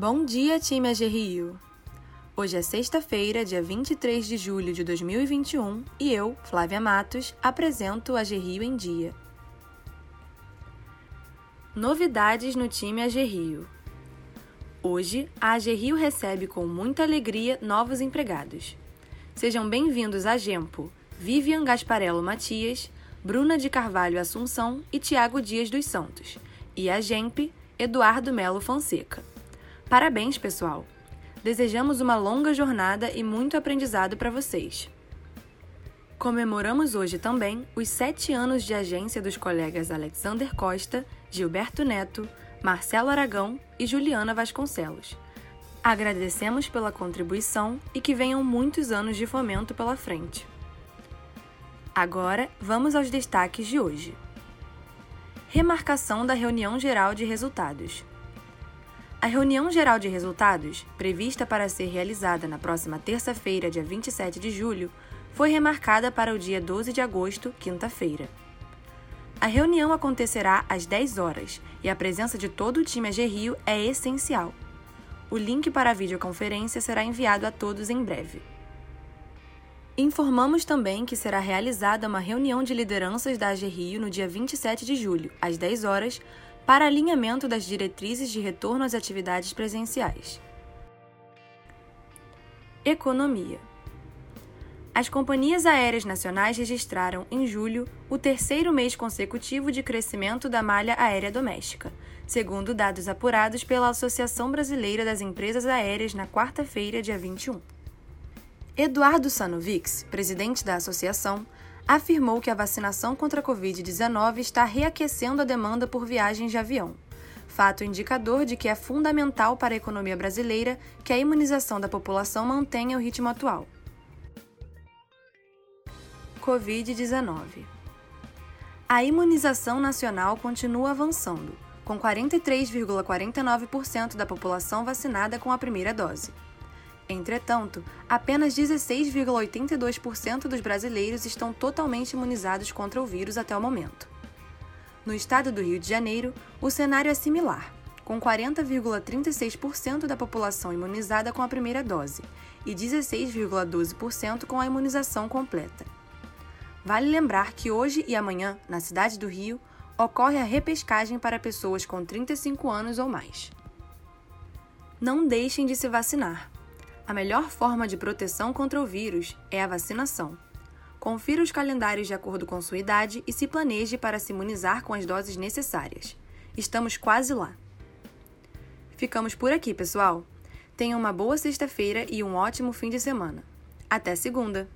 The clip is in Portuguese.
Bom dia, time AG Rio! Hoje é sexta-feira, dia 23 de julho de 2021 e eu, Flávia Matos, apresento o AG Rio em Dia. Novidades no time AG Rio. Hoje, a AG Rio recebe com muita alegria novos empregados. Sejam bem-vindos a Gempo, Vivian Gasparello Matias, Bruna de Carvalho Assunção e Tiago Dias dos Santos, e a Gemp, Eduardo Melo Fonseca. Parabéns, pessoal! Desejamos uma longa jornada e muito aprendizado para vocês. Comemoramos hoje também os sete anos de agência dos colegas Alexander Costa, Gilberto Neto, Marcelo Aragão e Juliana Vasconcelos. Agradecemos pela contribuição e que venham muitos anos de fomento pela frente. Agora, vamos aos destaques de hoje. Remarcação da reunião geral de resultados. A reunião geral de resultados, prevista para ser realizada na próxima terça-feira, dia 27 de julho, foi remarcada para o dia 12 de agosto, quinta-feira. A reunião acontecerá às 10 horas e a presença de todo o time AG Rio é essencial. O link para a videoconferência será enviado a todos em breve. Informamos também que será realizada uma reunião de lideranças da AG Rio no dia 27 de julho, às 10 horas, para alinhamento das diretrizes de retorno às atividades presenciais. Economia. As companhias aéreas nacionais registraram, em julho, o terceiro mês consecutivo de crescimento da malha aérea doméstica, segundo dados apurados pela Associação Brasileira das Empresas Aéreas na quarta-feira, dia 21. Eduardo Sanovics, presidente da associação, afirmou que a vacinação contra a Covid-19 está reaquecendo a demanda por viagens de avião. Fato indicador de que é fundamental para a economia brasileira que a imunização da população mantenha o ritmo atual. Covid-19 A imunização nacional continua avançando, com 43,49% da população vacinada com a primeira dose. Entretanto, apenas 16,82% dos brasileiros estão totalmente imunizados contra o vírus até o momento. No estado do Rio de Janeiro, o cenário é similar, com 40,36% da população imunizada com a primeira dose e 16,12% com a imunização completa. Vale lembrar que hoje e amanhã, na cidade do Rio, ocorre a repescagem para pessoas com 35 anos ou mais. Não deixem de se vacinar. A melhor forma de proteção contra o vírus é a vacinação. Confira os calendários de acordo com sua idade e se planeje para se imunizar com as doses necessárias. Estamos quase lá. Ficamos por aqui, pessoal. Tenham uma boa sexta-feira e um ótimo fim de semana. Até segunda!